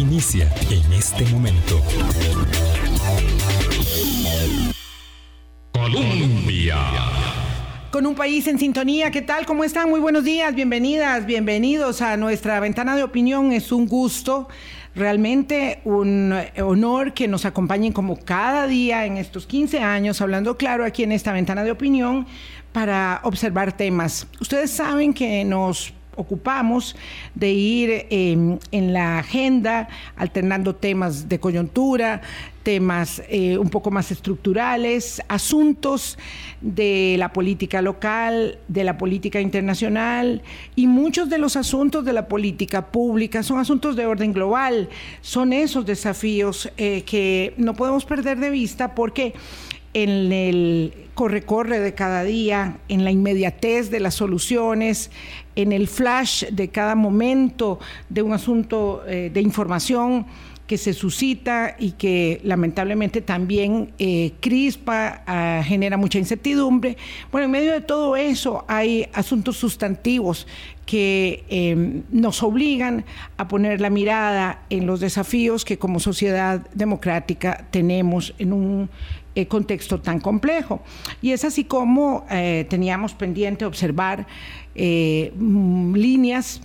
inicia en este momento. Colombia. Con un país en sintonía, ¿qué tal? ¿Cómo están? Muy buenos días, bienvenidas, bienvenidos a nuestra ventana de opinión. Es un gusto, realmente un honor que nos acompañen como cada día en estos 15 años, hablando claro aquí en esta ventana de opinión, para observar temas. Ustedes saben que nos ocupamos de ir em, en la agenda alternando temas de coyuntura, temas eh, un poco más estructurales, asuntos de la política local, de la política internacional y muchos de los asuntos de la política pública son asuntos de orden global, son esos desafíos eh, que no podemos perder de vista porque en el corre-corre de cada día, en la inmediatez de las soluciones, en el flash de cada momento de un asunto eh, de información que se suscita y que lamentablemente también eh, crispa, ah, genera mucha incertidumbre. Bueno, en medio de todo eso hay asuntos sustantivos que em, nos obligan a poner la mirada en los desafíos que como sociedad democrática tenemos en un eh, contexto tan complejo. Y es así como teníamos pendiente observar eh, mm, líneas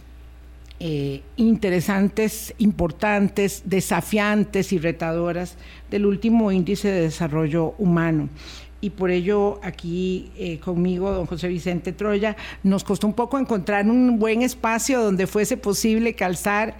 interesantes, importantes, desafiantes y retadoras del último índice de desarrollo humano. Y por ello aquí conmigo, don José Vicente Troya, nos costó un poco encontrar un buen espacio donde fuese posible calzar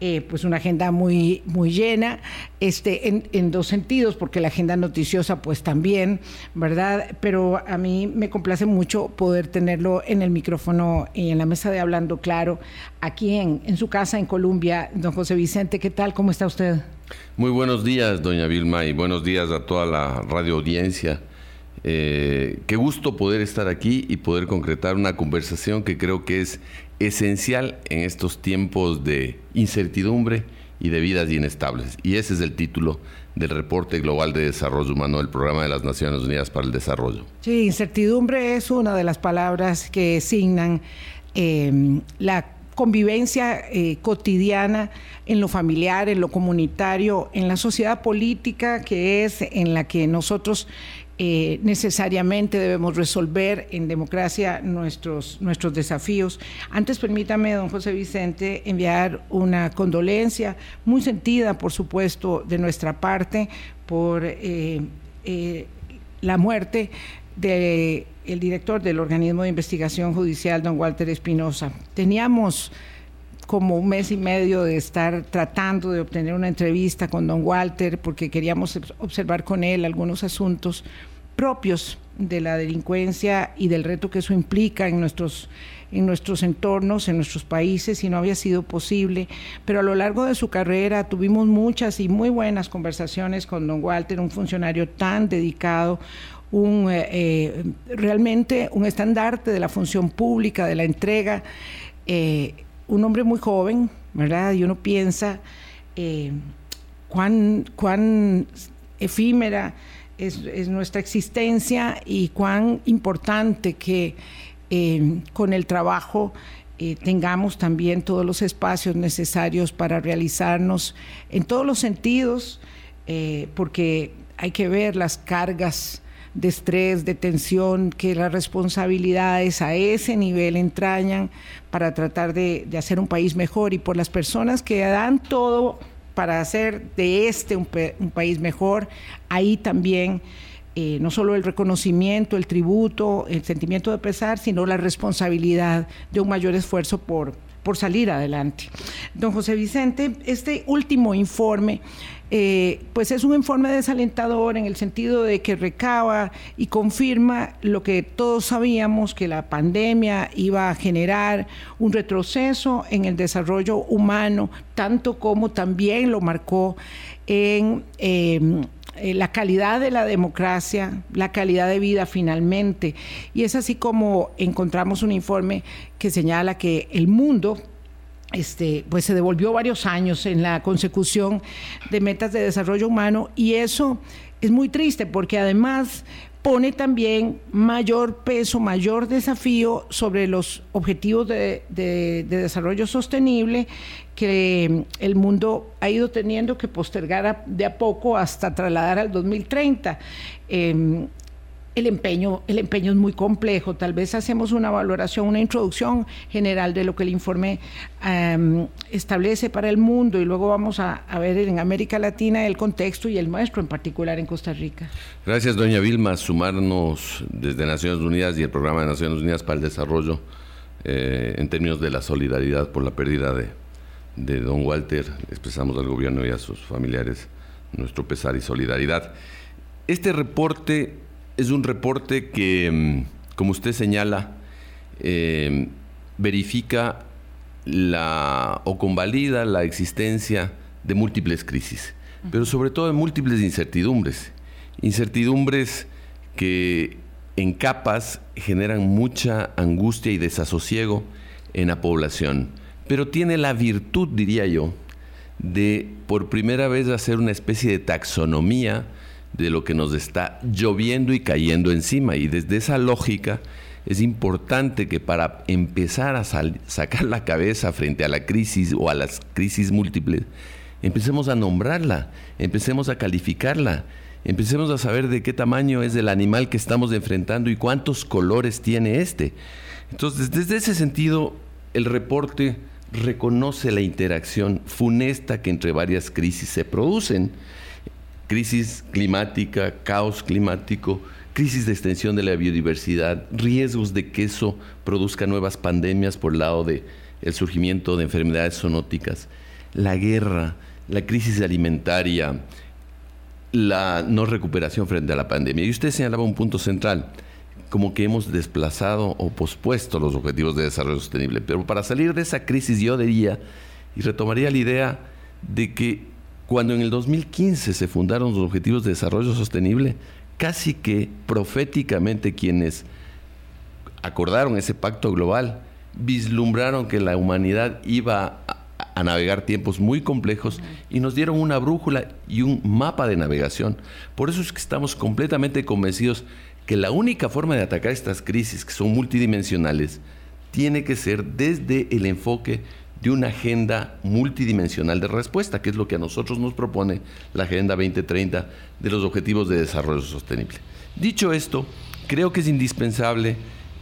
eh, pues una agenda muy, muy llena, este, en, dos sentidos, porque la agenda noticiosa pues también, ¿verdad? Pero a mí me complace mucho poder tenerlo en el micrófono y en la mesa de Hablando Claro, aquí en, en su casa en Colombia. Don José Vicente, ¿qué tal? ¿Cómo está usted? Muy buenos días, doña Vilma, y buenos días a toda la radio audiencia. Eh, qué gusto poder estar aquí y poder concretar una conversación que creo que es esencial en estos tiempos de incertidumbre y de vidas inestables. Y ese es el título del reporte global de desarrollo humano del Programa de las Naciones Unidas para el Desarrollo. Sí, incertidumbre es una de las palabras que signan eh, la convivencia eh, cotidiana en lo familiar, en lo comunitario, en la sociedad política que es en la que nosotros eh, necesariamente debemos resolver en democracia nuestros, nuestros desafíos. Antes permítame, don José Vicente, enviar una condolencia muy sentida, por supuesto, de nuestra parte por eh, eh, la muerte del el director del organismo de investigación judicial, don Walter Espinosa. Teníamos como un mes y medio de estar tratando de obtener una entrevista con don Walter porque queríamos observar con él algunos asuntos propios de la delincuencia y del reto que eso implica en nuestros, en nuestros entornos, en nuestros países, y no había sido posible. Pero a lo largo de su carrera tuvimos muchas y muy buenas conversaciones con don Walter, un funcionario tan dedicado, un, eh, eh, realmente un estandarte de la función pública, de la entrega. Eh, un hombre muy joven, ¿verdad? Y uno piensa eh, cuán, cuán efímera es, nuestra existencia y cuán importante que eh, con el trabajo eh, tengamos también todos los espacios necesarios para realizarnos en todos los sentidos, porque hay que ver las cargas de estrés, de tensión, que las responsabilidades a ese nivel entrañan para tratar de, hacer un país mejor y por las personas que dan todo para hacer de este un, país mejor, ahí también eh, no solo el reconocimiento, el tributo, el sentimiento de pesar, sino la responsabilidad de un mayor esfuerzo por, por salir adelante. Don José Vicente, este último informe eh, pues es un informe desalentador en el sentido de que recaba y confirma lo que todos sabíamos, que la pandemia iba a generar un retroceso en el desarrollo humano, tanto como también lo marcó en... Em, eh, la calidad de la democracia, la calidad de vida finalmente. Y es así como encontramos un informe que señala que el mundo este, pues se devolvió varios años en la consecución de metas de desarrollo humano y eso es muy triste porque además pone también mayor peso, mayor desafío sobre los objetivos de, desarrollo sostenible que el mundo ha ido teniendo que postergar de a poco hasta trasladar al 2030 el empeño, el empeño es muy complejo. Tal vez hacemos una valoración, una introducción general de lo que el informe establece para el mundo y luego vamos a, ver en América Latina el contexto y el nuestro, en particular en Costa Rica. Gracias, doña Vilma, sumarnos desde Naciones Unidas y el programa de Naciones Unidas para el Desarrollo eh, en términos de la solidaridad por la pérdida de, de don Walter. Expresamos al gobierno y a sus familiares nuestro pesar y solidaridad. Este reporte es un reporte que, mm, como usted señala, eh, verifica la, o convalida la existencia de múltiples crisis, pero sobre todo de múltiples incertidumbres. Incertidumbres que en capas generan mucha angustia y desasosiego en la población, pero tiene la virtud, diría yo, de por primera vez hacer una especie de taxonomía de lo que nos está lloviendo y cayendo encima. Y desde esa lógica es importante que para empezar a sacar la cabeza frente a la crisis o a las crisis múltiples, empecemos a nombrarla, empecemos a calificarla, empecemos a saber de qué tamaño es el animal que estamos enfrentando y cuántos colores tiene este. Entonces, desde ese sentido, el reporte reconoce la interacción funesta que entre varias crisis se producen crisis climática, caos climático, crisis de extensión de la biodiversidad, riesgos de que eso produzca nuevas pandemias por el lado del el surgimiento de enfermedades zoonóticas, la guerra, la crisis alimentaria, la no recuperación frente a la pandemia. Y usted señalaba un punto central, como que hemos desplazado o pospuesto los objetivos de desarrollo sostenible. Pero para salir de esa crisis yo diría, y retomaría la idea de que cuando en el 2015 se fundaron los Objetivos de Desarrollo Sostenible, casi que proféticamente quienes acordaron ese pacto global vislumbraron que la humanidad iba a, navegar tiempos muy complejos y nos dieron una brújula y un mapa de navegación. Por eso es que estamos completamente convencidos que la única forma de atacar estas crisis, que son multidimensionales, tiene que ser desde el enfoque de una agenda multidimensional de respuesta, que es lo que a nosotros nos propone la Agenda 2030 de los Objetivos de Desarrollo Sostenible. Dicho esto, creo que es indispensable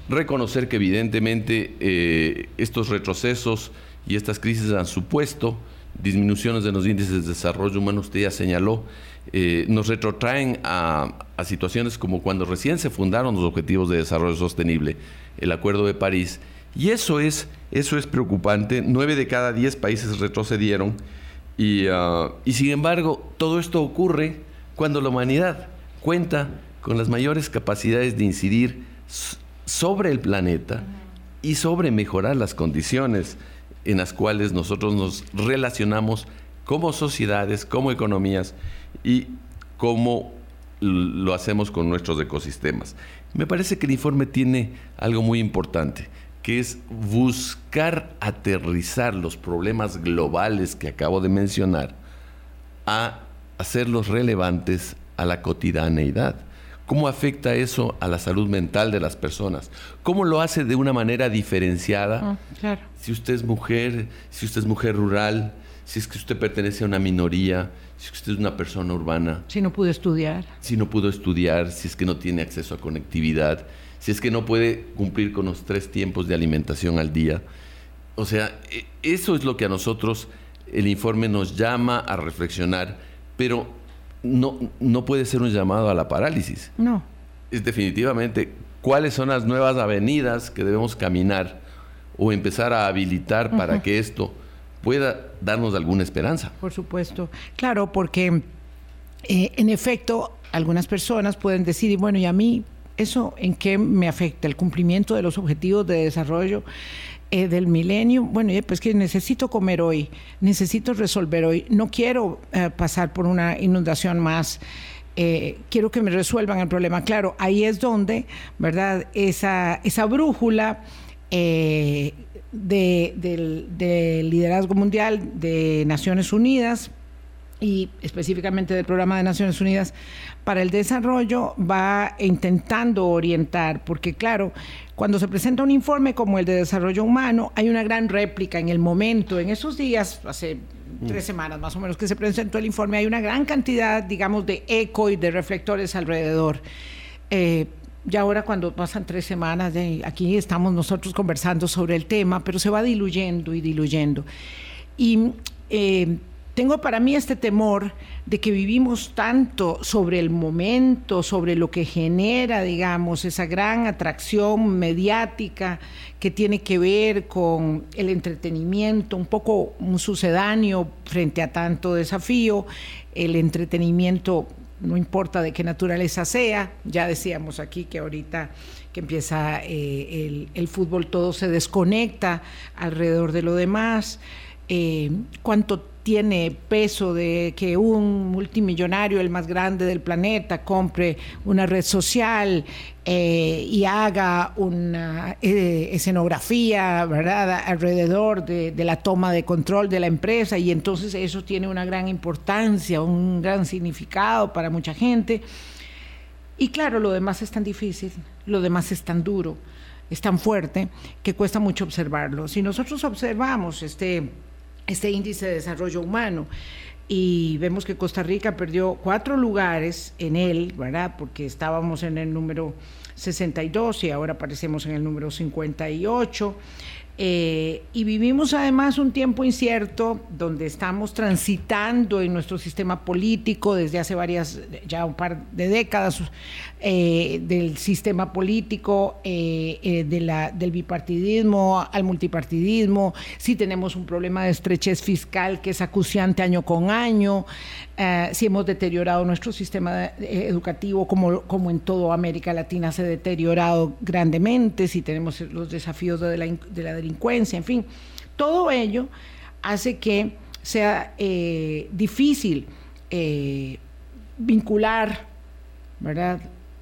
reconocer que evidentemente eh, estos retrocesos y estas crisis han supuesto disminuciones de los índices de desarrollo humano, usted ya señaló, eh, nos retrotraen a, a, situaciones como cuando recién se fundaron los Objetivos de Desarrollo Sostenible, el Acuerdo de París, y eso es, eso es preocupante. Nueve de cada diez países retrocedieron. Y, ah, y sin embargo, todo esto ocurre cuando la humanidad cuenta con las mayores capacidades de incidir sobre el planeta y sobre mejorar las condiciones en las cuales nosotros nos relacionamos como sociedades, como economías y cómo lo hacemos con nuestros ecosistemas. Me parece que el informe tiene algo muy importante que es buscar aterrizar los problemas globales que acabo de mencionar a hacerlos relevantes a la cotidianeidad. ¿Cómo afecta eso a la salud mental de las personas? ¿Cómo lo hace de una manera diferenciada? Ah, si usted es mujer, si usted es mujer rural, si es que usted pertenece a una minoría, si usted es una persona urbana. Si no pudo estudiar. Si no pudo estudiar, si es que no tiene acceso a conectividad, si es que no puede cumplir con los tres tiempos de alimentación al día. O sea, e, eso es lo que a nosotros el informe nos llama a reflexionar, pero no, no puede ser un llamado a la parálisis. No. Es definitivamente cuáles son las nuevas avenidas que debemos caminar o empezar a habilitar para que esto pueda darnos alguna esperanza. Por supuesto. Claro, porque eh, en efecto algunas personas pueden decir, bueno, y a mí ¿Eso en qué me afecta? ¿El cumplimiento de los objetivos de desarrollo eh, del milenio? Bueno, pues que necesito comer hoy, necesito resolver hoy, no quiero eh, pasar por una inundación más. Eh, quiero que me resuelvan el problema. Claro, ahí es donde, ¿verdad? Esa, esa brújula del, del liderazgo mundial de Naciones Unidas y específicamente del Programa de Naciones Unidas para el Desarrollo va intentando orientar, porque claro, cuando se presenta un informe como el de desarrollo humano, hay una gran réplica en el momento, en esos días, hace tres mm. semanas más o menos que se presentó el informe, hay una gran cantidad, digamos, de eco y de reflectores alrededor. Eh, ya ahora cuando pasan tres semanas, aquí estamos nosotros conversando sobre el tema, pero se va diluyendo y diluyendo. Y eh, tengo para mí este temor de que vivimos tanto sobre el momento, sobre lo que genera, digamos, esa gran atracción mediática que tiene que ver con el entretenimiento, un poco un sucedáneo frente a tanto desafío, el entretenimiento no importa de qué naturaleza sea, ya decíamos aquí que ahorita que empieza eh, el, fútbol todo se desconecta alrededor de lo demás, eh, cuánto tiene peso de que un multimillonario, el más grande del planeta, compre una red social eh, y haga una eh, escenografía, ¿verdad?, alrededor de, de, la toma de control de la empresa y entonces eso tiene una gran importancia, un gran significado para mucha gente. Y claro, lo demás es tan difícil, lo demás es tan duro, es tan fuerte que cuesta mucho observarlo. Si nosotros observamos este este índice de desarrollo humano. Y vemos que Costa Rica perdió cuatro lugares en él, ¿verdad? Porque estábamos en el número 62 y ahora aparecemos en el número 58. Eh, y vivimos además un tiempo incierto donde estamos transitando en nuestro sistema político desde hace varias, ya un par de décadas, eh, del sistema político, eh, de la, del bipartidismo al multipartidismo. Sí tenemos un problema de estrechez fiscal que es acuciante año con año. Si hemos deteriorado nuestro sistema educativo como, como en toda América Latina se ha deteriorado grandemente. Si tenemos los desafíos de la, de la delincuencia, en fin, todo ello hace que sea eh, difícil eh, vincular ¿verdad?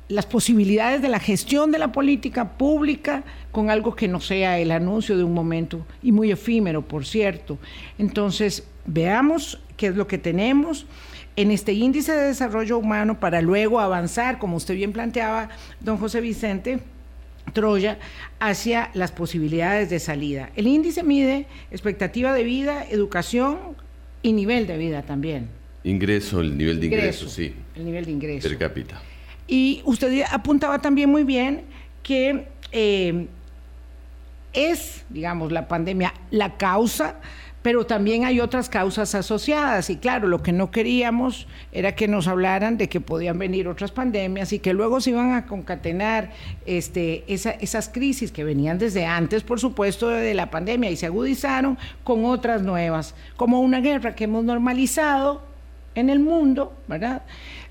las posibilidades de la gestión de la política pública con algo que no sea el anuncio de un momento y muy efímero, por cierto. Entonces, veamos qué es lo que tenemos en este índice de desarrollo humano para luego avanzar, como usted bien planteaba, don José Vicente, Troya hacia las posibilidades de salida. El índice mide expectativa de vida, educación y nivel de vida también. Ingreso, el nivel de ingreso, sí. El nivel de ingreso. Per cápita. Y usted apuntaba también muy bien que eh, es, digamos, la pandemia la causa pero también hay otras causas asociadas y claro, lo que no queríamos era que nos hablaran de que podían venir otras pandemias y que luego se iban a concatenar este, esas crisis que venían desde antes, por supuesto, de la pandemia y se agudizaron con otras nuevas, como una guerra que hemos normalizado en el mundo, ¿verdad?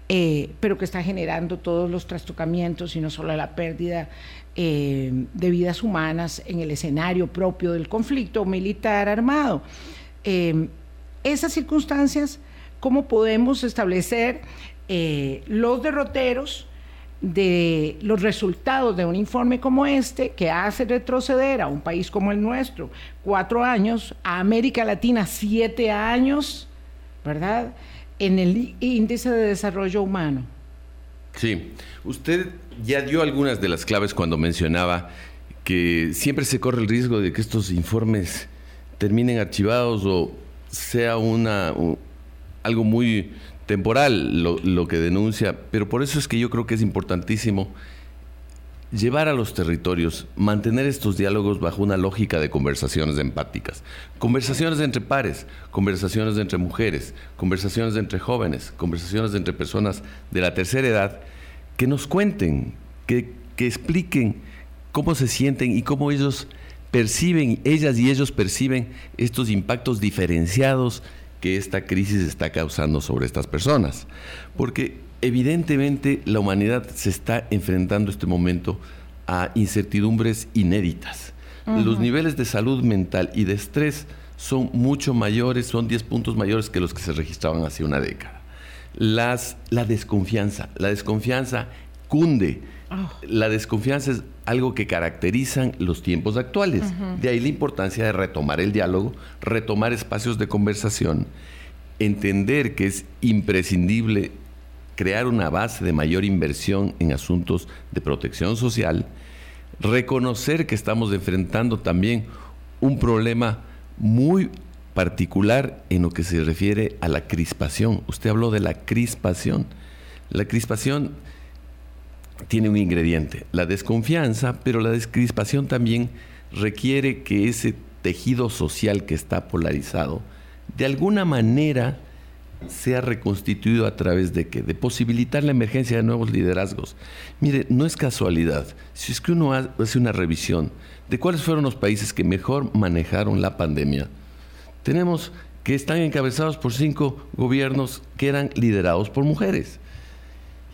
Eh, pero que está generando todos los trastocamientos y no solo la pérdida eh, de vidas humanas en el escenario propio del conflicto militar armado. Eh, esas circunstancias, ¿cómo podemos establecer eh, los derroteros de los resultados de un informe como este que hace retroceder a un país como el nuestro cuatro años, a América Latina siete años, ¿verdad? En el índice de desarrollo humano. Sí, usted ya dio algunas de las claves cuando mencionaba que siempre se corre el riesgo de que estos informes terminen archivados o sea una algo muy temporal lo, lo, que denuncia, pero por eso es que yo creo que es importantísimo llevar a los territorios, mantener estos diálogos bajo una lógica de conversaciones empáticas, conversaciones entre pares, conversaciones entre mujeres, conversaciones entre jóvenes, conversaciones entre personas de la tercera edad, que nos cuenten, que, que expliquen cómo se sienten y cómo ellos perciben, ellas y ellos perciben estos impactos diferenciados que esta crisis está causando sobre estas personas. Porque evidentemente la humanidad se está enfrentando este momento a incertidumbres inéditas. Los niveles de salud mental y de estrés son mucho mayores, son 10 puntos mayores que los que se registraban hace una década. Las, la desconfianza, la desconfianza cunde. Oh. La desconfianza es algo que caracterizan los tiempos actuales. De ahí la importancia de retomar el diálogo, retomar espacios de conversación entender que es imprescindible crear una base de mayor inversión en asuntos de protección social, reconocer que estamos enfrentando también un problema muy particular en lo que se refiere a la crispación. Usted habló de la crispación. La crispación tiene un ingrediente, la desconfianza, pero la descrispación también requiere que ese tejido social que está polarizado, de alguna manera sea reconstituido a través de qué? De posibilitar la emergencia de nuevos liderazgos. Mire, no es casualidad. Si es que uno hace una revisión de cuáles fueron los países que mejor manejaron la pandemia, tenemos que están encabezados por cinco gobiernos que eran liderados por mujeres.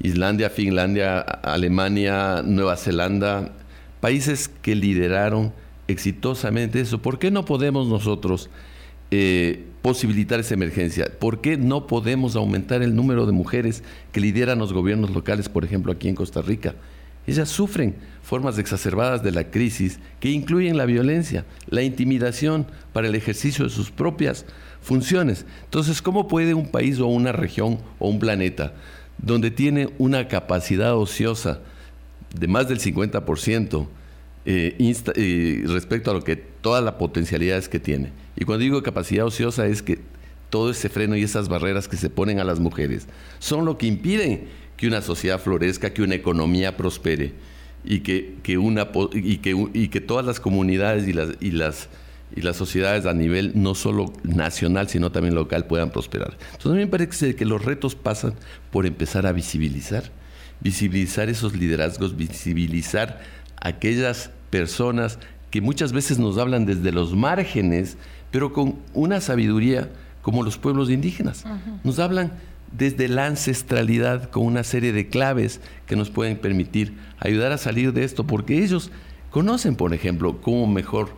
Islandia, Finlandia, Alemania, Nueva Zelanda, países que lideraron exitosamente eso. ¿Por qué no podemos nosotros eh, posibilitar esa emergencia? ¿Por qué no podemos aumentar el número de mujeres que lideran los gobiernos locales, por ejemplo, aquí en Costa Rica? Ellas sufren formas exacerbadas de la crisis que incluyen la violencia, la intimidación para el ejercicio de sus propias funciones. Entonces, ¿cómo puede un país o una región o un planeta donde tiene una capacidad ociosa de más del 50% eh, eh, respecto a lo que todas las potencialidades que tiene? Y cuando digo capacidad ociosa es que todo ese freno y esas barreras que se ponen a las mujeres son lo que impiden que una sociedad florezca, que una economía prospere y que, una, y que, y que todas las comunidades y las, y, las, y las sociedades a nivel no solo nacional, sino también local puedan prosperar. Entonces a mí me parece que los retos pasan por empezar a visibilizar, visibilizar esos liderazgos, visibilizar aquellas personas que muchas veces nos hablan desde los márgenes pero con una sabiduría como los pueblos indígenas. Nos hablan desde la ancestralidad con una serie de claves que nos pueden permitir ayudar a salir de esto, porque ellos conocen, por ejemplo, cómo mejor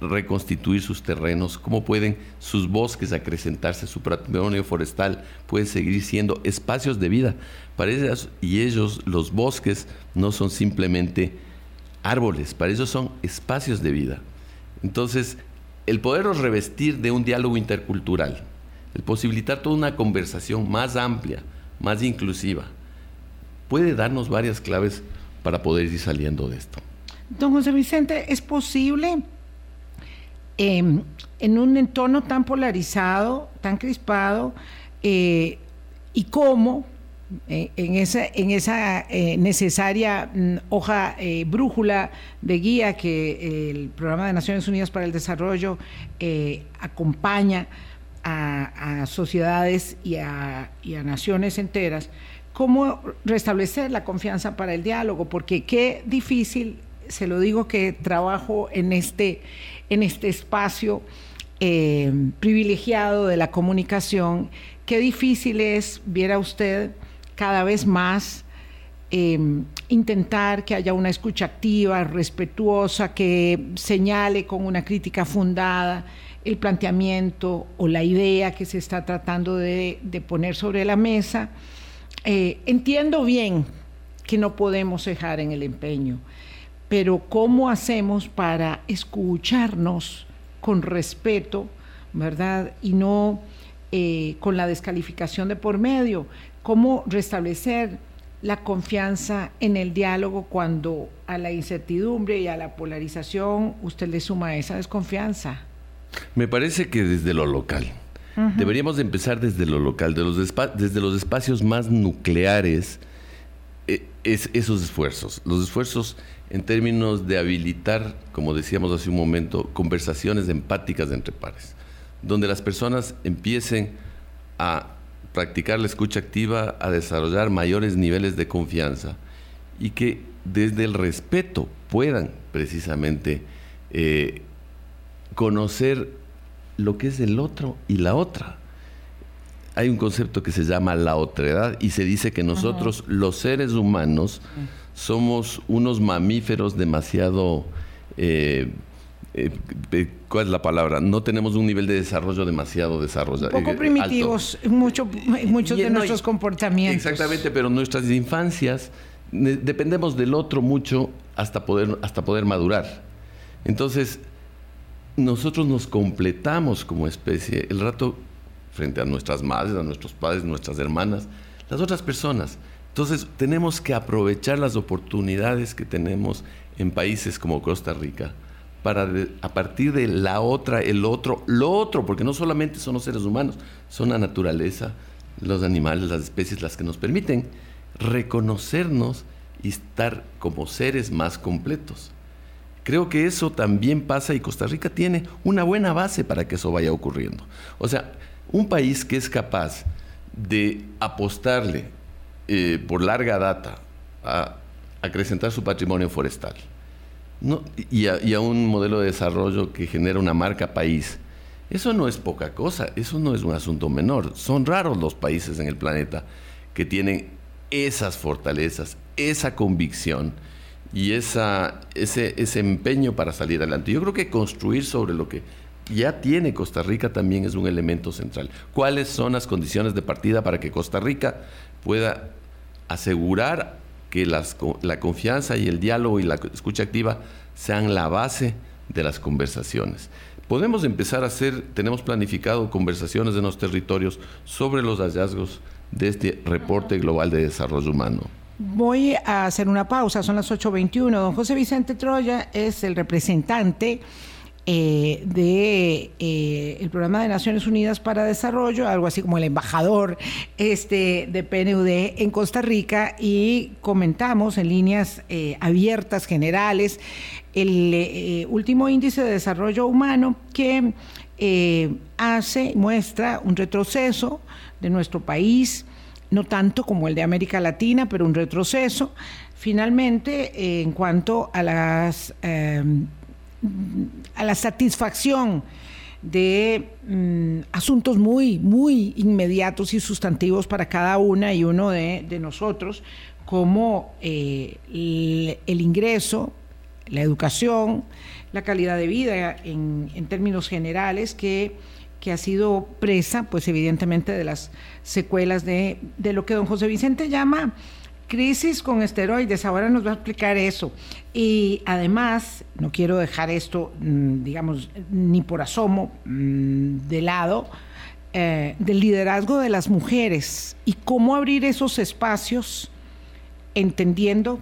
reconstituir sus terrenos, cómo pueden sus bosques acrecentarse, su patrimonio forestal puede seguir siendo espacios de vida. Para ellos y ellos los bosques no son simplemente árboles, para ellos son espacios de vida. Entonces, el poderlos revestir de un diálogo intercultural, el posibilitar toda una conversación más amplia, más inclusiva, puede darnos varias claves para poder ir saliendo de esto. Don José Vicente, ¿es posible em, en un entorno tan polarizado, tan crispado, eh, y cómo en esa, en esa eh, necesaria mm, hoja eh, brújula de guía que el Programa de Naciones Unidas para el Desarrollo acompaña a, sociedades y a, y a, naciones enteras, cómo restablecer la confianza para el diálogo, porque qué difícil, se lo digo que trabajo en este, en este espacio privilegiado de la comunicación, qué difícil es, viera usted, cada vez más em, intentar que haya una escucha activa, respetuosa, que señale con una crítica fundada el planteamiento o la idea que se está tratando de, poner sobre la mesa. Eh, entiendo bien que no podemos dejar en el empeño, pero ¿cómo hacemos para escucharnos con respeto, verdad? Y no eh, con la descalificación de por medio cómo restablecer la confianza en el diálogo cuando a la incertidumbre y a la polarización usted le suma esa desconfianza. Me parece que desde lo local. Deberíamos empezar desde lo local, desde los espacios más nucleares, eh, es, esos esfuerzos. Los esfuerzos en términos de habilitar, como decíamos hace un momento, conversaciones empáticas entre pares, donde las personas empiecen a practicar la escucha activa a desarrollar mayores niveles de confianza y que desde el respeto puedan precisamente eh, conocer lo que es el otro y la otra. Hay un concepto que se llama la otredad y se dice que nosotros, los seres humanos, somos unos mamíferos demasiado eh, eh, eh, ¿cuál es la palabra? No tenemos un nivel de desarrollo demasiado desarrollado. Un poco primitivos mucho, muchos de nuestros comportamientos. Exactamente, pero nuestras infancias dependemos del otro mucho hasta poder, hasta poder madurar. Entonces, nosotros nos completamos como especie el rato frente a nuestras madres, a nuestros padres, nuestras hermanas, las otras personas. Entonces tenemos que aprovechar las oportunidades que tenemos en países como Costa Rica para a partir de la otra, el otro, lo otro, porque no solamente son los seres humanos, son la naturaleza, los animales, las especies las que nos permiten reconocernos y estar como seres más completos. Creo que eso también pasa y Costa Rica tiene una buena base para que eso vaya ocurriendo. O sea, un país que es capaz de apostarle eh, por larga data a acrecentar su patrimonio forestal y, a, un modelo de desarrollo que genera una marca país, eso no es poca cosa, eso no es un asunto menor. Son raros los países en el planeta que tienen esas fortalezas, esa convicción y esa, ese, ese empeño para salir adelante. Yo creo que construir sobre lo que ya tiene Costa Rica también es un elemento central. ¿Cuáles son las condiciones de partida para que Costa Rica pueda asegurar que las, la confianza y el diálogo y la escucha activa sean la base de las conversaciones? Podemos empezar a hacer, tenemos planificado conversaciones en los territorios sobre los hallazgos de este reporte global de desarrollo humano. Voy a hacer una pausa, son las 8.21. Don José Vicente Troya es el representante eh, de eh, el programa de Naciones Unidas para Desarrollo, algo así como el embajador este, de PNUD en Costa Rica, y comentamos en líneas eh, abiertas, generales, el último índice de desarrollo humano que hace, muestra un retroceso de nuestro país no tanto como el de América Latina, pero un retroceso. Finalmente, eh, en cuanto a, las, a la satisfacción de mm, asuntos muy, muy inmediatos y sustantivos para cada una y uno de, nosotros, como eh, el, ingreso, la educación, la calidad de vida en, en términos generales, que que ha sido presa, pues evidentemente, de las secuelas de, lo que don José Vicente llama crisis con esteroides. Ahora nos va a explicar eso. Y además, no quiero dejar esto, mm, digamos, ni por asomo mm, de lado, eh, del liderazgo de las mujeres y cómo abrir esos espacios entendiendo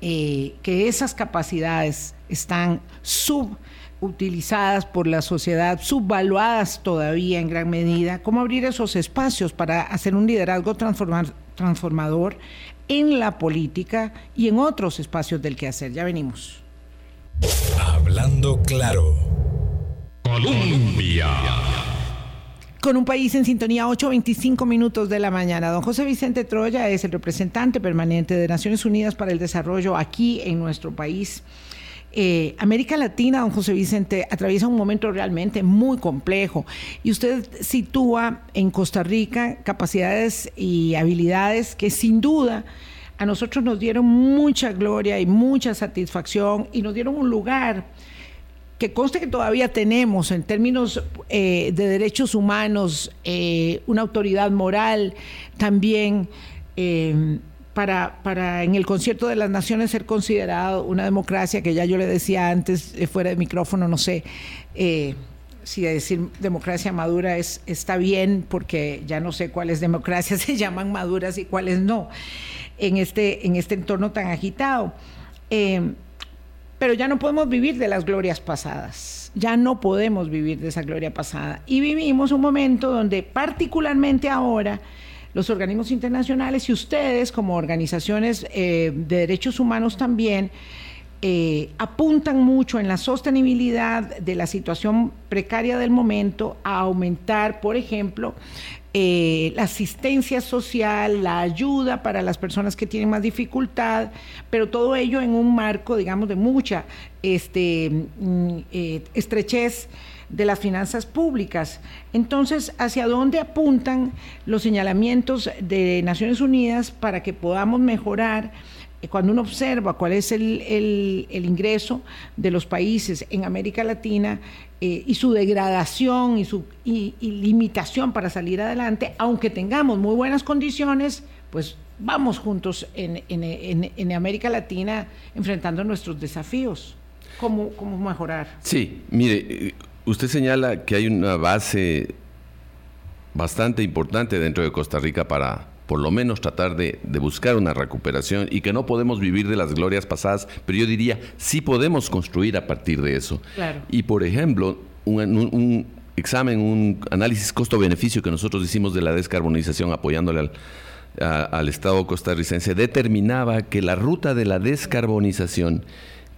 eh, que esas capacidades están sub utilizadas por la sociedad, subvaluadas todavía en gran medida, cómo abrir esos espacios para hacer un liderazgo transformador en la política y en otros espacios del quehacer. Ya venimos. Hablando claro. Colombia. Con un país en sintonía, 8.25 minutos de la mañana. Don José Vicente Troya es el representante permanente de Naciones Unidas para el Desarrollo aquí en nuestro país. Eh, América Latina, don José Vicente, atraviesa un momento realmente muy complejo. Y usted sitúa en Costa Rica capacidades y habilidades que sin duda a nosotros nos dieron mucha gloria y mucha satisfacción y nos dieron un lugar que conste que todavía tenemos en términos eh, de derechos humanos, eh, una autoridad moral también para, para en el concierto de las naciones ser considerado una democracia, que ya yo le decía antes, eh, fuera de micrófono, no sé eh, si decir democracia madura es, está bien, porque ya no sé cuáles democracias se llaman maduras y cuáles no, en este, en este entorno tan agitado. Eh, pero ya no podemos vivir de las glorias pasadas, ya no podemos vivir de esa gloria pasada. Y vivimos un momento donde particularmente ahora los organismos internacionales y ustedes como organizaciones eh, de derechos humanos también eh, apuntan mucho en la sostenibilidad de la situación precaria del momento a aumentar, por ejemplo, eh, la asistencia social, la ayuda para las personas que tienen más dificultad, pero todo ello en un marco, digamos, de mucha este, mm, estrechez de las finanzas públicas. Entonces, ¿hacia dónde apuntan los señalamientos de Naciones Unidas para que podamos mejorar? Eh, cuando uno observa cuál es el, ingreso de los países en América Latina eh, y su degradación y su limitación para salir adelante, aunque tengamos muy buenas condiciones, pues vamos juntos en, en América Latina enfrentando nuestros desafíos. ¿Cómo, ¿Cómo mejorar? Sí, mire, Usted señala que hay una base bastante importante dentro de Costa Rica para por lo menos tratar de, buscar una recuperación y que no podemos vivir de las glorias pasadas, pero yo diría, sí podemos construir a partir de eso. Y por ejemplo, un, examen, un análisis costo-beneficio que nosotros hicimos de la descarbonización apoyándole al, al Estado costarricense determinaba que la ruta de la descarbonización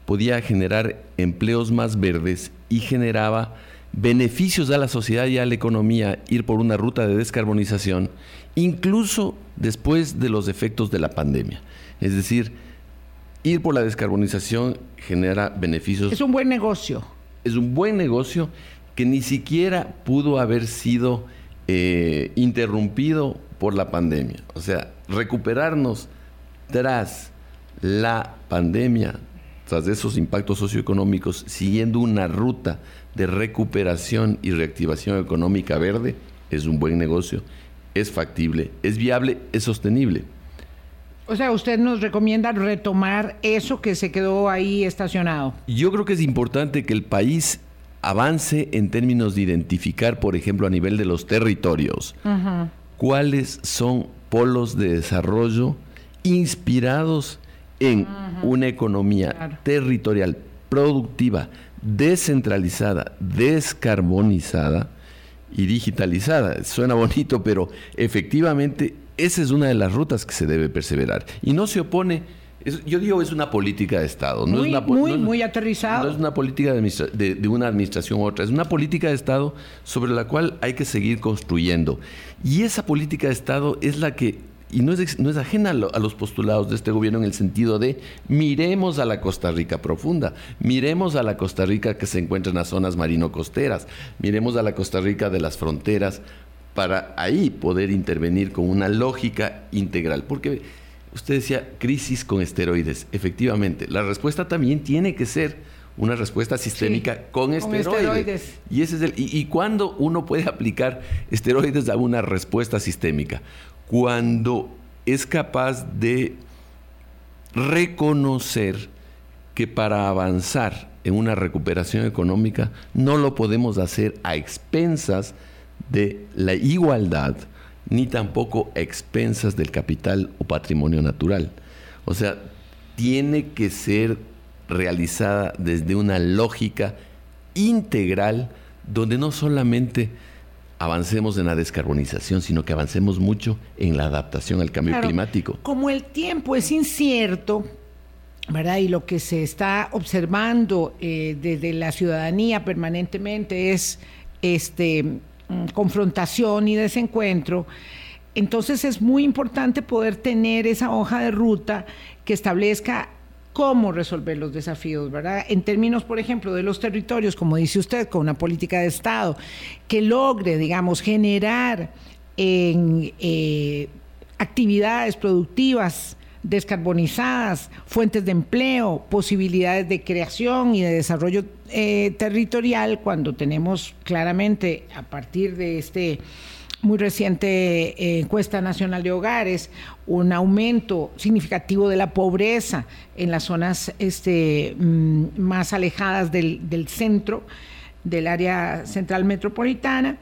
podía generar empleos más verdes y generaba beneficios a la sociedad y a la economía ir por una ruta de descarbonización, incluso después de los efectos de la pandemia. Es decir, ir por la descarbonización genera beneficios. Es un buen negocio. Es un buen negocio que ni siquiera pudo haber sido eh, interrumpido por la pandemia. O sea, recuperarnos tras la pandemia, tras esos impactos socioeconómicos, siguiendo una ruta de recuperación y reactivación económica verde, es un buen negocio, es factible, es viable, es sostenible. O sea, usted nos recomienda retomar eso que se quedó ahí estacionado. Yo creo que es importante que el país avance en términos de identificar, por ejemplo, a nivel de los territorios, cuáles son polos de desarrollo inspirados en una economía territorial, productiva, descentralizada, descarbonizada y digitalizada. Suena bonito, pero efectivamente esa es una de las rutas que se debe perseverar. Y no se opone yo digo, es una política de Estado. No muy, es una, muy, muy aterrizado. No es una política de, una administración u otra. Es una política de Estado sobre la cual hay que seguir construyendo. Y esa política de Estado es la que, y no es, no es ajena a, los postulados de este gobierno en el sentido de miremos a la Costa Rica profunda, miremos a la Costa Rica que se encuentra en las zonas marino-costeras, miremos a la Costa Rica de las fronteras para ahí poder intervenir con una lógica integral. Porque Usted decía crisis con esteroides. Efectivamente, la respuesta también tiene que ser una respuesta sistémica con, esteroides. Y ese es el y, cuándo uno puede aplicar esteroides a una respuesta sistémica cuando es capaz de reconocer que para avanzar en una recuperación económica no lo podemos hacer a expensas de la igualdad, ni tampoco expensas del capital o patrimonio natural. O sea, tiene que ser realizada desde una lógica integral donde no solamente avancemos en la descarbonización, sino que avancemos mucho en la adaptación al cambio climático. Como el tiempo es incierto, ¿verdad? Y lo que se está observando eh, desde la ciudadanía permanentemente es este Mm, confrontación y desencuentro. Entonces es muy importante poder tener esa hoja de ruta que establezca cómo resolver los desafíos, ¿verdad? En términos, por ejemplo, de los territorios, como dice usted, con una política de Estado que logre, digamos, generar en, eh, actividades productivas descarbonizadas, fuentes de empleo, posibilidades de creación y de desarrollo eh, territorial, cuando tenemos claramente a partir de este muy reciente eh, encuesta nacional de hogares, un aumento significativo de la pobreza en las zonas este, mm, más alejadas del, centro, del área central metropolitana.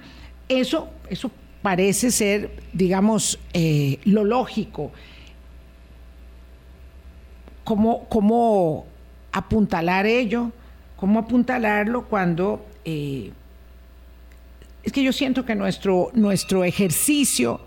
Eso, eso parece ser, digamos, eh, lo lógico cómo, apuntalar ello, cómo apuntalarlo cuando... Eh, es que yo siento que nuestro, nuestro ejercicio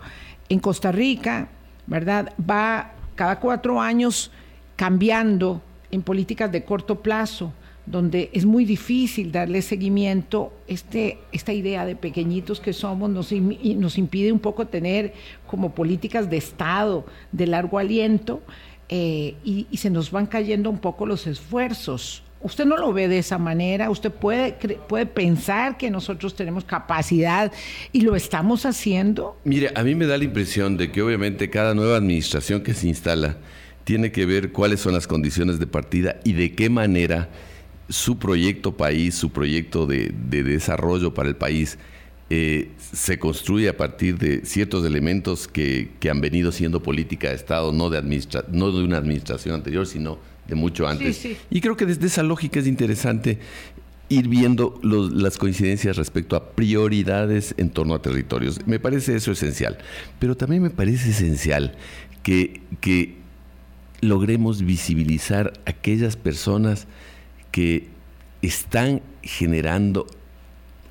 en Costa Rica, ¿verdad? Va cada cuatro años cambiando en políticas de corto plazo, donde es muy difícil darle seguimiento. Este, esta idea de pequeñitos que somos nos, nos impide un poco tener como políticas de Estado de largo aliento eh, y, se nos van cayendo un poco los esfuerzos. Usted no lo ve de esa manera, usted puede, puede pensar que nosotros tenemos capacidad y lo estamos haciendo. Mire, a mí me da la impresión de que obviamente cada nueva administración que se instala tiene que ver cuáles son las condiciones de partida y de qué manera su proyecto país, su proyecto de, de desarrollo para el país eh, se construye a partir de ciertos elementos que, han venido siendo política de Estado, no de, administra no de una administración anterior, sino de mucho antes. Y creo que desde esa lógica es interesante ir viendo las coincidencias respecto a prioridades en torno a territorios. Me parece eso esencial. Pero también me parece esencial que, que logremos visibilizar aquellas personas que están generando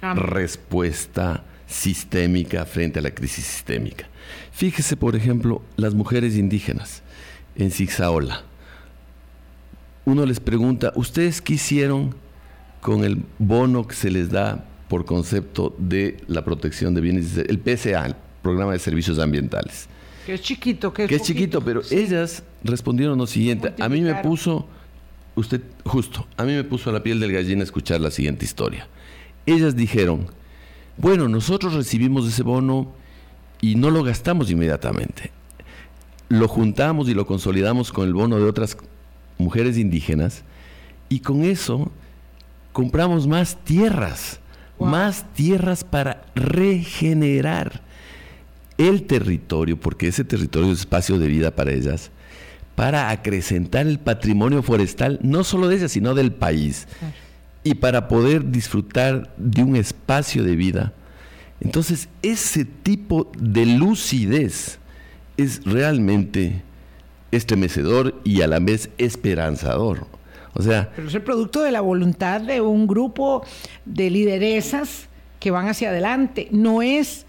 respuesta sistémica frente a la crisis sistémica. Fíjese, por ejemplo, las mujeres indígenas en Zigzaola. Uno les pregunta, ¿ustedes qué hicieron con el bono que se les da por concepto de la protección de bienes, el PSA, el Programa de Servicios Ambientales? Que es chiquito, que es, que es chiquito, pero ellas respondieron lo siguiente. A mí me puso, usted, justo, a mí me puso a la piel del gallina escuchar la siguiente historia. Ellas dijeron, bueno, nosotros recibimos ese bono y no lo gastamos inmediatamente. Lo juntamos y lo consolidamos con el bono de otras mujeres indígenas y con eso compramos más tierras, más tierras para regenerar el territorio, porque ese territorio es espacio de vida para ellas, para acrecentar el patrimonio forestal, no solo de ellas, sino del país, y para poder disfrutar de un espacio de vida. Entonces, ese tipo de lucidez es realmente estremecedor y a la vez esperanzador. O sea, pero es el producto de la voluntad de un grupo de lideresas que van hacia adelante. No es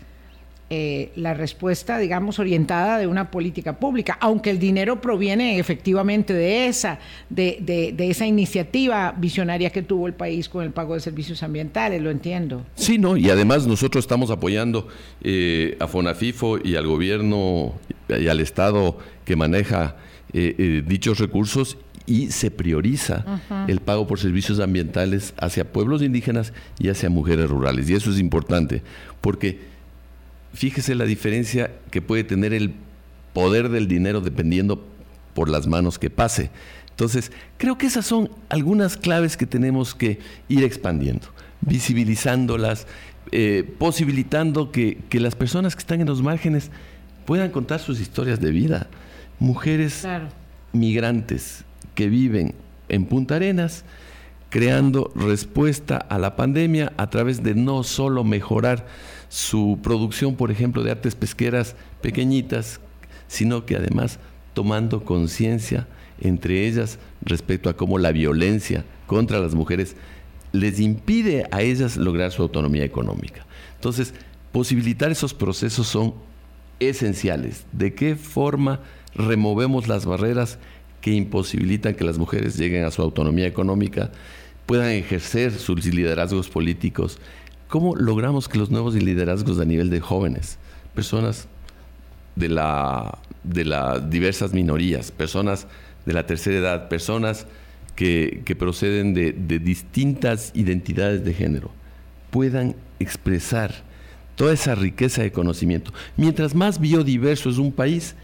eh, la respuesta, digamos, orientada de una política pública, aunque el dinero proviene efectivamente de esa, de, esa iniciativa visionaria que tuvo el país con el pago de servicios ambientales, lo entiendo. Sí, no, y además nosotros estamos apoyando eh, a FONAFIFO y al gobierno y al Estado que maneja eh, dichos recursos y se prioriza el pago por servicios ambientales hacia pueblos indígenas y hacia mujeres rurales. Y eso es importante, porque fíjese la diferencia que puede tener el poder del dinero dependiendo por las manos que pase. Entonces, creo que esas son algunas claves que tenemos que ir expandiendo, visibilizándolas, eh, posibilitando que, las personas que están en los márgenes puedan contar sus historias de vida. Mujeres migrantes que viven en Punta Arenas, creando respuesta a la pandemia a través de no solo mejorar su producción, por ejemplo, de artes pesqueras pequeñitas, sino que además tomando conciencia entre ellas respecto a cómo la violencia contra las mujeres les impide a ellas lograr su autonomía económica. Entonces, posibilitar esos procesos son esenciales. ¿De qué forma removemos las barreras que imposibilitan que las mujeres lleguen a su autonomía económica, puedan ejercer sus liderazgos políticos ¿Cómo logramos que los nuevos liderazgos a nivel de jóvenes, personas de, de las diversas minorías, personas de la tercera edad, personas que, proceden de, de distintas identidades de género, puedan expresar toda esa riqueza de conocimiento? Mientras más biodiverso es un país,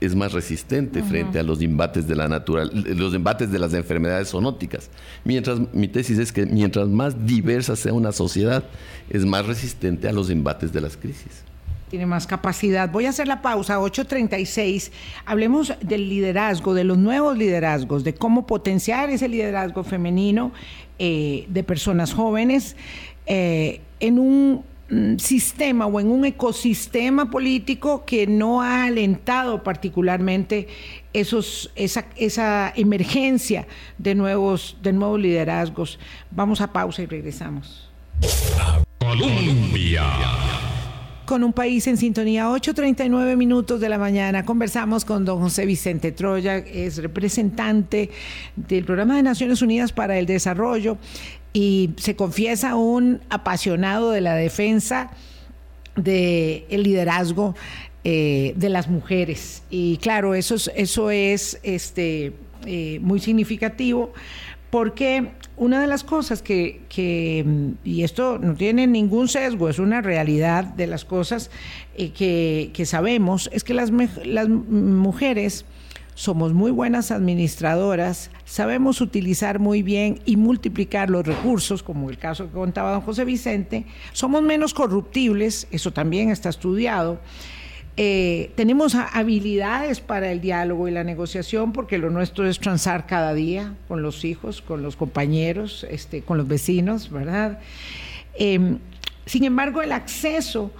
es más resistente frente a los embates de la natural, los embates de las enfermedades zoonóticas. Mientras mi tesis es que mientras más diversa sea una sociedad, es más resistente a los embates de las crisis. Tiene más capacidad. Voy a hacer la pausa, 8.36. Hablemos del liderazgo, de los nuevos liderazgos, de cómo potenciar ese liderazgo femenino eh, de personas jóvenes eh, en un sistema o en un ecosistema político que no ha alentado particularmente esos, esa, esa emergencia de nuevos, de nuevos liderazgos. Vamos a pausa y regresamos. Colombia. Con un país en sintonía, 8.39 minutos de la mañana. Conversamos con don José Vicente Troya, es representante del Programa de Naciones Unidas para el Desarrollo y se confiesa un apasionado de la defensa del liderazgo eh, de las mujeres. Y claro, eso es, eso es este, eh, muy significativo porque una de las cosas que, y esto no tiene ningún sesgo, es una realidad de las cosas eh, que, que, sabemos, es que las, las mujeres somos muy buenas administradoras, sabemos utilizar muy bien y multiplicar los recursos, como el caso que contaba don José Vicente, somos menos corruptibles, eso también está estudiado, Eh, tenemos habilidades para el diálogo y la negociación porque lo nuestro es transar cada día con los hijos, con los compañeros, este, con los vecinos, ¿verdad? Em, sin embargo, el acceso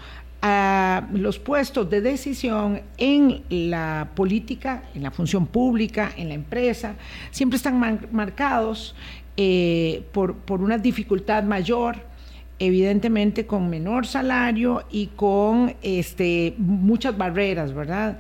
a los puestos de decisión en la política, en la función pública, en la empresa, siempre están marcados eh, por, por una dificultad mayor evidentemente con menor salario y con este, muchas barreras, ¿verdad?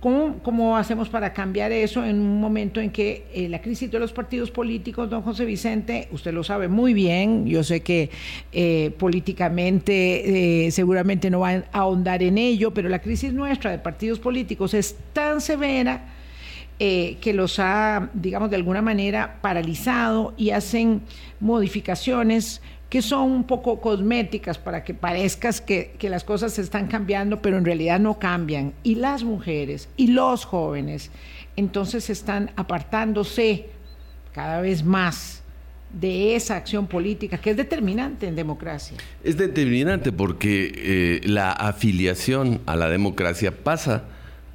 ¿Cómo, hacemos para cambiar eso en un momento en que eh, la crisis de los partidos políticos, don José Vicente, usted lo sabe muy bien, yo sé que eh, políticamente eh, seguramente no va a ahondar en ello, pero la crisis nuestra de partidos políticos es tan severa que los ha, digamos, de alguna manera paralizado y hacen modificaciones que son un poco cosméticas para que parezcas que, las cosas están cambiando, pero en realidad no cambian. Y las mujeres y los jóvenes entonces están apartándose cada vez más de esa acción política que es determinante en democracia. Es determinante porque eh, la afiliación a la democracia pasa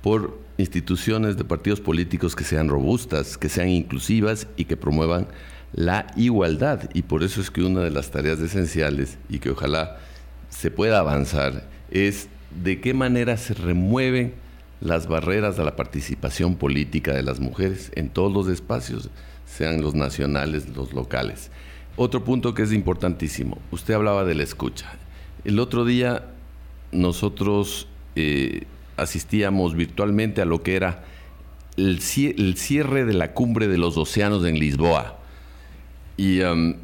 por instituciones de partidos políticos que sean robustas, que sean inclusivas y que promuevan la igualdad. Y por eso es que una de las tareas esenciales y que ojalá se pueda avanzar es de qué manera se remueven las barreras a la participación política de las mujeres en todos los espacios, sean los nacionales, los locales. Otro punto que es importantísimo, usted hablaba de la escucha. El otro día nosotros eh, asistíamos virtualmente a lo que era el cierre de la cumbre de los océanos en Lisboa y um,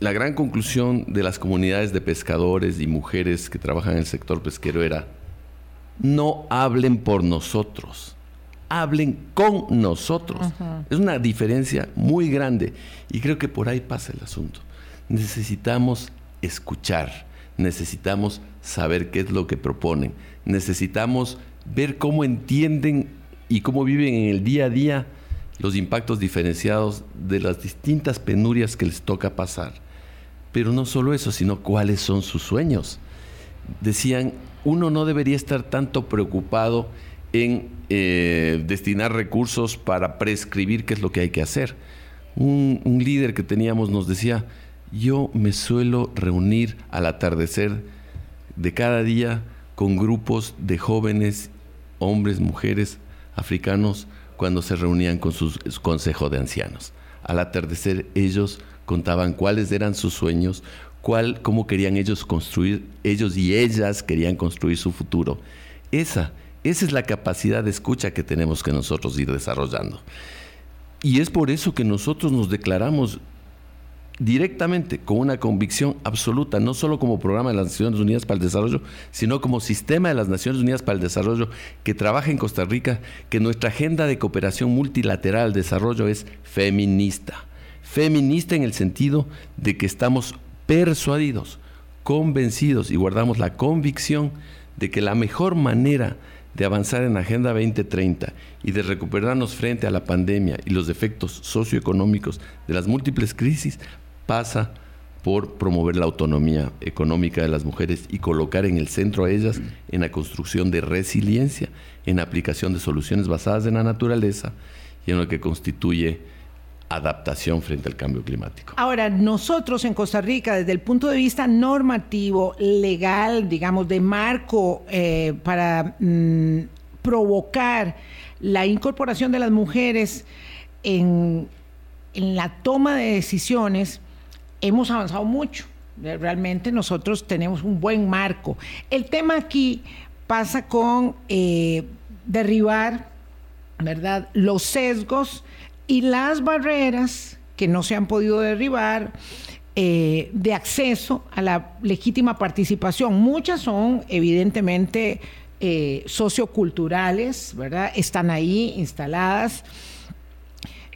la gran conclusión de las comunidades de pescadores y mujeres que trabajan en el sector pesquero era, no hablen por nosotros, hablen con nosotros. Es una diferencia muy grande y creo que por ahí pasa el asunto. Necesitamos escuchar, necesitamos saber qué es lo que proponen, necesitamos ver cómo entienden y cómo viven en el día a día los impactos diferenciados de las distintas penurias que les toca pasar. Pero no solo eso, sino cuáles son sus sueños. Decían, uno no debería estar tanto preocupado en eh, destinar recursos para prescribir qué es lo que hay que hacer. Un, un líder que teníamos nos decía, yo me suelo reunir al atardecer de cada día con grupos de jóvenes, hombres, mujeres, africanos, cuando se reunían con su consejo de ancianos. Al atardecer ellos contaban cuáles eran sus sueños, cuál, cómo querían ellos construir, ellos y ellas querían construir su futuro. Esa, esa es la capacidad de escucha que tenemos que nosotros ir desarrollando. Y es por eso que nosotros nos declaramos directamente, con una convicción absoluta, no solo como programa de las Naciones Unidas para el Desarrollo, sino como sistema de las Naciones Unidas para el Desarrollo que trabaja en Costa Rica, que nuestra agenda de cooperación multilateral al desarrollo es feminista. Feminista en el sentido de que estamos persuadidos, convencidos y guardamos la convicción de que la mejor manera de avanzar en la Agenda 2030 y de recuperarnos frente a la pandemia y los efectos socioeconómicos de las múltiples crisis pasa por promover la autonomía económica de las mujeres y colocar en el centro a ellas en la construcción de resiliencia, en aplicación de soluciones basadas en la naturaleza y en lo que constituye adaptación frente al cambio climático. Ahora, nosotros en Costa Rica, desde el punto de vista normativo, legal, digamos, de marco eh, para mm, provocar la incorporación de las mujeres en, en la toma de decisiones, hemos avanzado mucho. Realmente nosotros tenemos un buen marco. El tema aquí pasa con eh, derribar, ¿verdad?, los sesgos y las barreras que no se han podido derribar eh, de acceso a la legítima participación. Muchas son evidentemente eh, socioculturales, ¿verdad? Están ahí instaladas.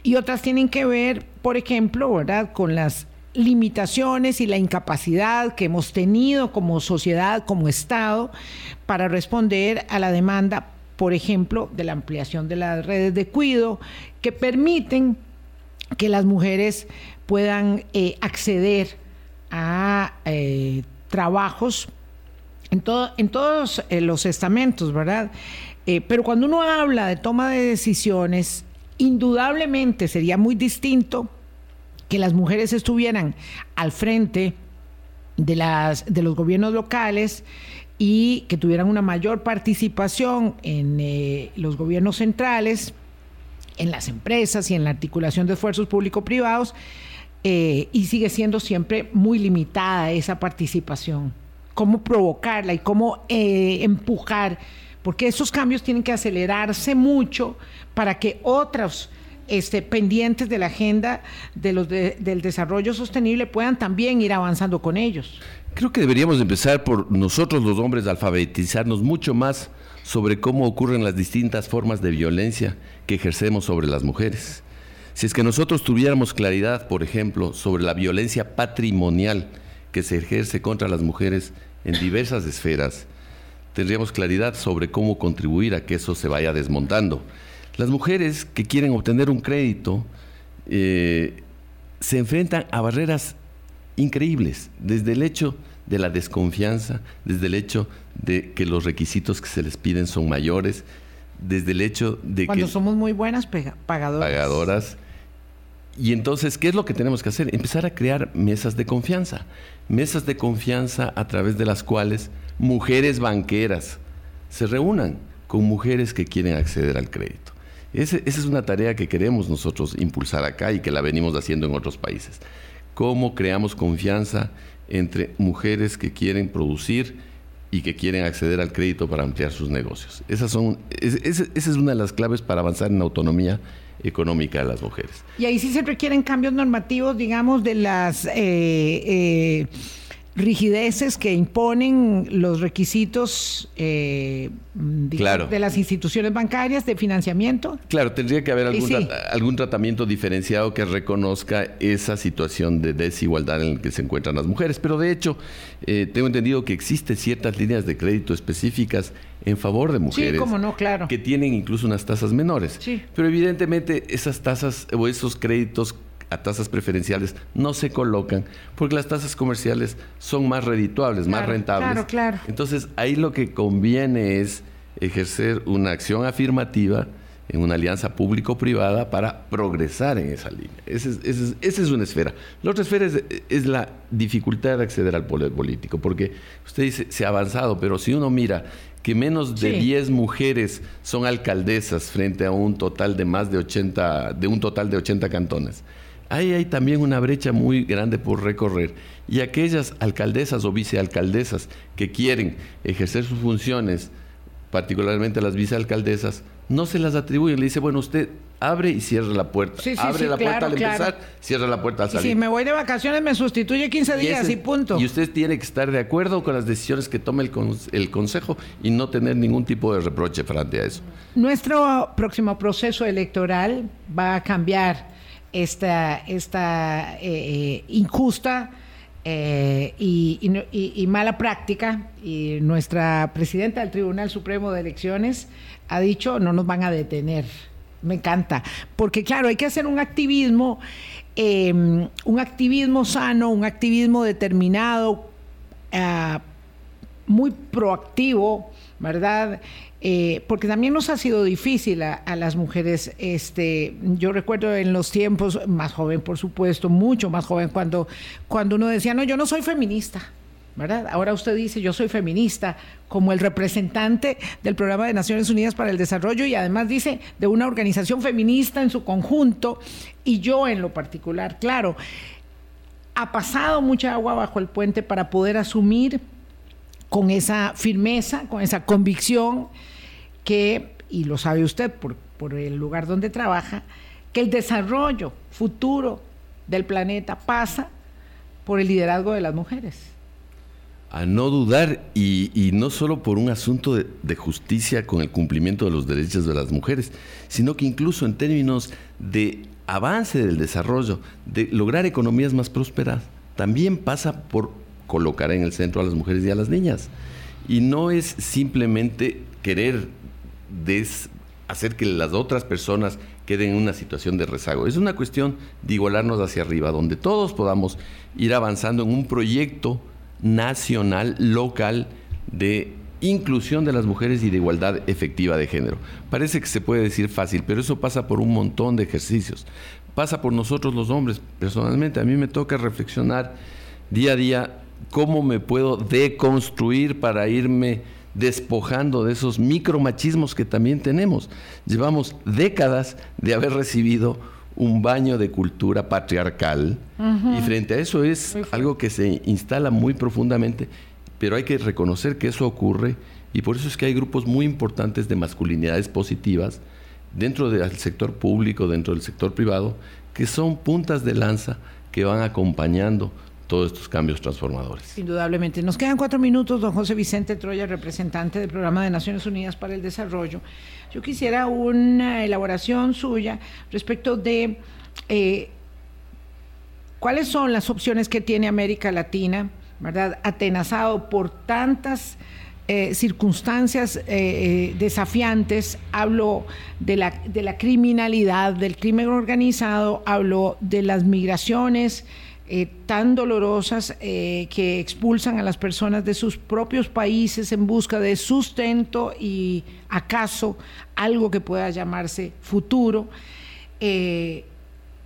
Y otras tienen que ver, por ejemplo, ¿verdad? con las limitaciones y la incapacidad que hemos tenido como sociedad, como Estado, para responder a la demanda, por ejemplo, de la ampliación de las redes de cuido, que permiten que las mujeres puedan eh, acceder a eh, trabajos en, todos eh, los estamentos, ¿verdad? Pero cuando uno habla de toma de decisiones, indudablemente sería muy distinto que las mujeres estuvieran al frente de, las, de los gobiernos locales y que tuvieran una mayor participación en eh, los gobiernos centrales, en las empresas y en la articulación de esfuerzos público-privados, y sigue siendo siempre muy limitada esa participación. Cómo provocarla y cómo eh, empujar, porque esos cambios tienen que acelerarse mucho para que otros este, pendientes de la agenda del desarrollo sostenible puedan también ir avanzando con ellos. Creo que deberíamos empezar por nosotros los hombres alfabetizarnos mucho más sobre cómo ocurren las distintas formas de violencia que ejercemos sobre las mujeres. Si es que nosotros tuviéramos claridad, por ejemplo, sobre la violencia patrimonial que se ejerce contra las mujeres en diversas esferas, tendríamos claridad sobre cómo contribuir a que eso se vaya desmontando. Las mujeres que quieren obtener un crédito eh, se enfrentan a barreras increíbles, desde el hecho de la desconfianza, desde el hecho de que los requisitos que se les piden son mayores, desde el hecho de Cuando que... somos muy buenas pagadoras. Pagadoras. Y entonces, ¿qué es lo que tenemos que hacer? Empezar a crear mesas de confianza mesas de confianza a través de las cuales mujeres banqueras se reúnan con mujeres que quieren acceder al crédito. Esa es una tarea que queremos nosotros impulsar acá y que la venimos haciendo en otros países. ¿Cómo creamos confianza entre mujeres que quieren producir y que quieren acceder al crédito para ampliar sus negocios? Esas son, esa es una de las claves para avanzar en autonomía económica de las mujeres. Y ahí sí se requieren cambios normativos, digamos, de las eh, eh, rigideces que imponen los requisitos eh, de las instituciones bancarias de financiamiento. Claro, tendría que haber algún, tratamiento diferenciado que reconozca esa situación de desigualdad en la que se encuentran las mujeres. Pero de hecho, eh, tengo entendido que existen ciertas líneas de crédito específicas en favor de mujeres. no, claro. Que tienen incluso unas tasas menores. Pero evidentemente esas tasas o esos créditos a tasas preferenciales no se colocan porque las tasas comerciales son más redituables, más rentables. Claro, claro. Entonces ahí lo que conviene es ejercer una acción afirmativa en una alianza público-privada para progresar en esa línea. Esa es, una esfera. La otra esfera es, la dificultad de acceder al poder político, porque usted dice, se ha avanzado, pero si uno mira que menos de 10 mujeres son alcaldesas frente a un total de más de 80, de un total de 80 cantones, ahí hay también una brecha muy grande por recorrer. Y aquellas alcaldesas o vicealcaldesas que quieren ejercer sus funciones, particularmente las vicealcaldesas, no se las atribuyen. Le dice, bueno, usted abre y cierra la puerta. abre la puerta al empezar, cierra la puerta al salir. si me voy de vacaciones, me sustituye 15 días y punto. Y usted tiene que estar de acuerdo con las decisiones que tome el, el Consejo y no tener ningún tipo de reproche frente a eso. Nuestro próximo proceso electoral va a cambiar esta, esta eh, eh, injusta eh, y, mala práctica. Y nuestra presidenta del Tribunal Supremo de Elecciones ha dicho, no nos van a detener. Me encanta, porque claro, hay que hacer un activismo, em, un activismo sano, un activismo determinado, ah, muy proactivo, ¿verdad? Eh, porque también nos ha sido difícil a, las mujeres. Este, yo recuerdo en los tiempos, más joven por supuesto, mucho más joven, cuando, cuando uno decía, no, yo no soy feminista. ¿verdad? Ahora usted dice, yo soy feminista, como el representante del Programa de Naciones Unidas para el Desarrollo y además dice de una organización feminista en su conjunto y yo en lo particular. Claro, ha pasado mucha agua bajo el puente para poder asumir con esa firmeza, con esa convicción que, y lo sabe usted por, por el lugar donde trabaja, que el desarrollo futuro del planeta pasa por el liderazgo de las mujeres. A no dudar, y, no solo por un asunto de, de, justicia con el cumplimiento de los derechos de las mujeres, sino que incluso en términos de avance del desarrollo, de lograr economías más prósperas, también pasa por colocar en el centro a las mujeres y a las niñas. Y no es simplemente querer hacer que las otras personas queden en una situación de rezago. Es una cuestión de igualarnos hacia arriba, donde todos podamos ir avanzando en un proyecto nacional, local, de inclusión de las mujeres y de igualdad efectiva de género. Parece que se puede decir fácil, pero eso pasa por un montón de ejercicios. Pasa por nosotros los hombres. Personalmente, a mí me toca reflexionar día a día cómo me puedo deconstruir para irme despojando de esos micromachismos que también tenemos. Llevamos décadas de haber recibido un baño de cultura patriarcal y frente a eso es algo que se instala muy profundamente pero hay que reconocer que eso ocurre y por eso es que hay grupos muy importantes de masculinidades positivas dentro del sector público, dentro del sector privado, que son puntas de lanza que van acompañando todos estos cambios transformadores. Indudablemente. Nos quedan cuatro minutos, don José Vicente Troya, representante del Programa de Naciones Unidas para el Desarrollo. Yo quisiera una elaboración suya respecto de eh, cuáles son las opciones que tiene América Latina ¿verdad? Atenazado por tantas eh, circunstancias eh, desafiantes, hablo de la, criminalidad, del crimen organizado, hablo de las migraciones tan dolorosas que expulsan a las personas de sus propios países en busca de sustento y acaso algo que pueda llamarse futuro.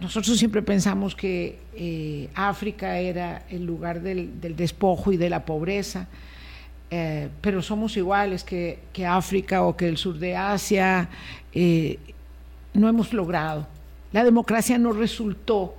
Nosotros siempre pensamos que eh, África era el lugar del, despojo y de la pobreza, eh, pero somos iguales que, África o que el sur de Asia. Eh, no hemos logrado. La democracia no resultó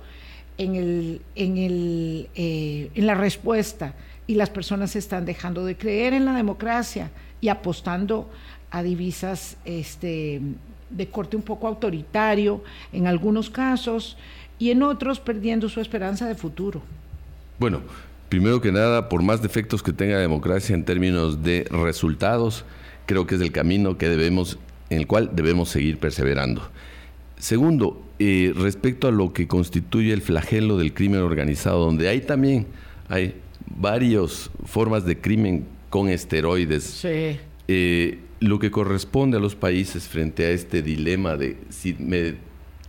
en, el, en, el, en la respuesta y las personas están dejando de creer en la democracia y apostando a divisas este, de corte un poco autoritario en algunos casos y en otros perdiendo su esperanza de futuro. Bueno, primero que nada, por más defectos que tenga la democracia en términos de resultados, creo que es el camino que debemos, en el cual debemos seguir perseverando. Segundo, eh, respecto a lo que constituye el flagelo del crimen organizado, donde hay también hay varias formas de crimen con esteroides. Sí. Eh, lo que corresponde a los países frente a este dilema de si me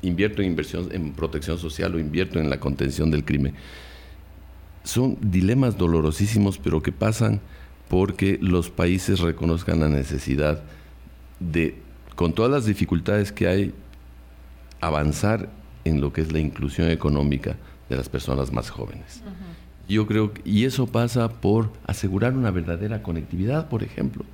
invierto en inversión en protección social o invierto en la contención del crimen, son dilemas dolorosísimos, pero que pasan porque los países reconozcan la necesidad de, con todas las dificultades que hay, avanzar en lo que es la inclusión económica de las personas más jóvenes. Yo creo, y eso pasa por asegurar una verdadera conectividad, por ejemplo.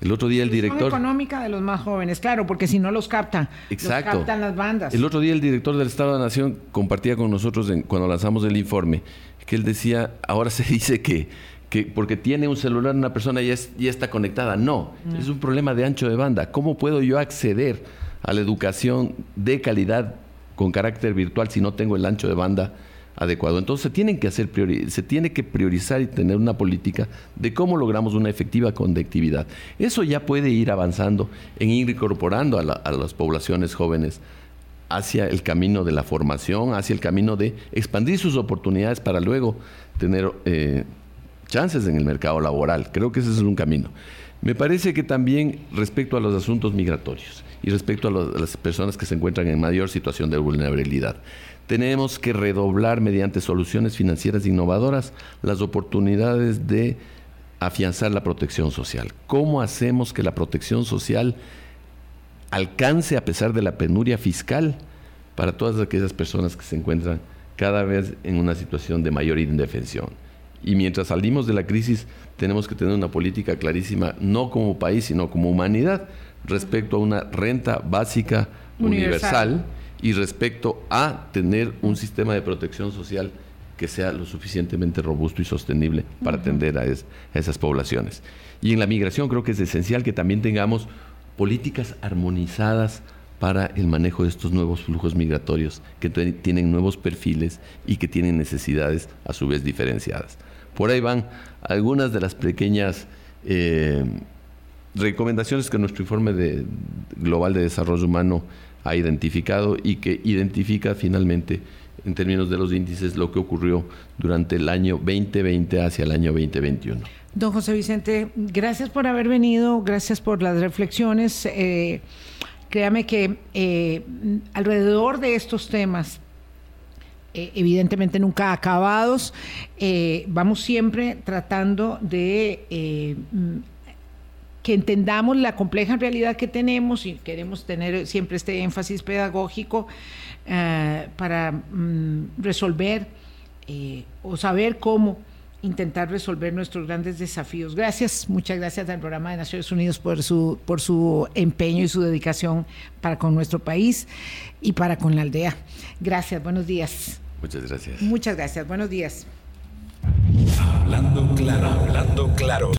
El otro día el director... económica de los más jóvenes, claro, porque si no los captan. Exacto. Los captan las bandas. El otro día el director del Estado de la Nación compartía con nosotros cuando lanzamos el informe que él decía, ahora se dice que, que porque tiene un celular una persona ya, ya está conectada. No, es un problema de ancho de banda. ¿Cómo puedo yo acceder a la educación de calidad con carácter virtual si no tengo el ancho de banda? adecuado. Entonces se, tienen que hacer se tiene que priorizar y tener una política de cómo logramos una efectiva conectividad. Eso ya puede ir avanzando en ir incorporando a, las poblaciones jóvenes hacia el camino de la formación, hacia el camino de expandir sus oportunidades para luego tener eh, chances en el mercado laboral. Creo que ese es un camino. Me parece que también respecto a los asuntos migratorios y respecto a, las personas que se encuentran en mayor situación de vulnerabilidad, tenemos que redoblar mediante soluciones financieras innovadoras las oportunidades de afianzar la protección social. ¿Cómo hacemos que la protección social alcance a pesar de la penuria fiscal para todas aquellas personas que se encuentran cada vez en una situación de mayor indefensión? Y mientras salimos de la crisis, tenemos que tener una política clarísima, no como país, sino como humanidad, respecto a una renta básica universal y respecto a tener un sistema de protección social que sea lo suficientemente robusto y sostenible para atender a, esas poblaciones. Y en la migración creo que es esencial que también tengamos políticas armonizadas para el manejo de estos nuevos flujos migratorios que tienen nuevos perfiles y que tienen necesidades a su vez diferenciadas. Por ahí van algunas de las pequeñas eh, recomendaciones que nuestro informe de, global de desarrollo humano ha identificado y que identifica finalmente en términos de los índices lo que ocurrió durante el año 2020 hacia el año 2021. Don José Vicente, gracias por haber venido, gracias por las reflexiones. Eh, créame que eh, alrededor de estos temas eh, evidentemente nunca acabados. Eh, vamos siempre tratando de mm, que entendamos la compleja realidad que tenemos y queremos tener siempre este énfasis pedagógico para mm, resolver o saber cómo intentar resolver nuestros grandes desafíos. Gracias, muchas gracias al programa de Naciones Unidas por su, por su empeño y su dedicación para con nuestro país y para con la aldea. Gracias, buenos días. Muchas gracias. Muchas gracias, buenos días. Hablando claro, hablando claro.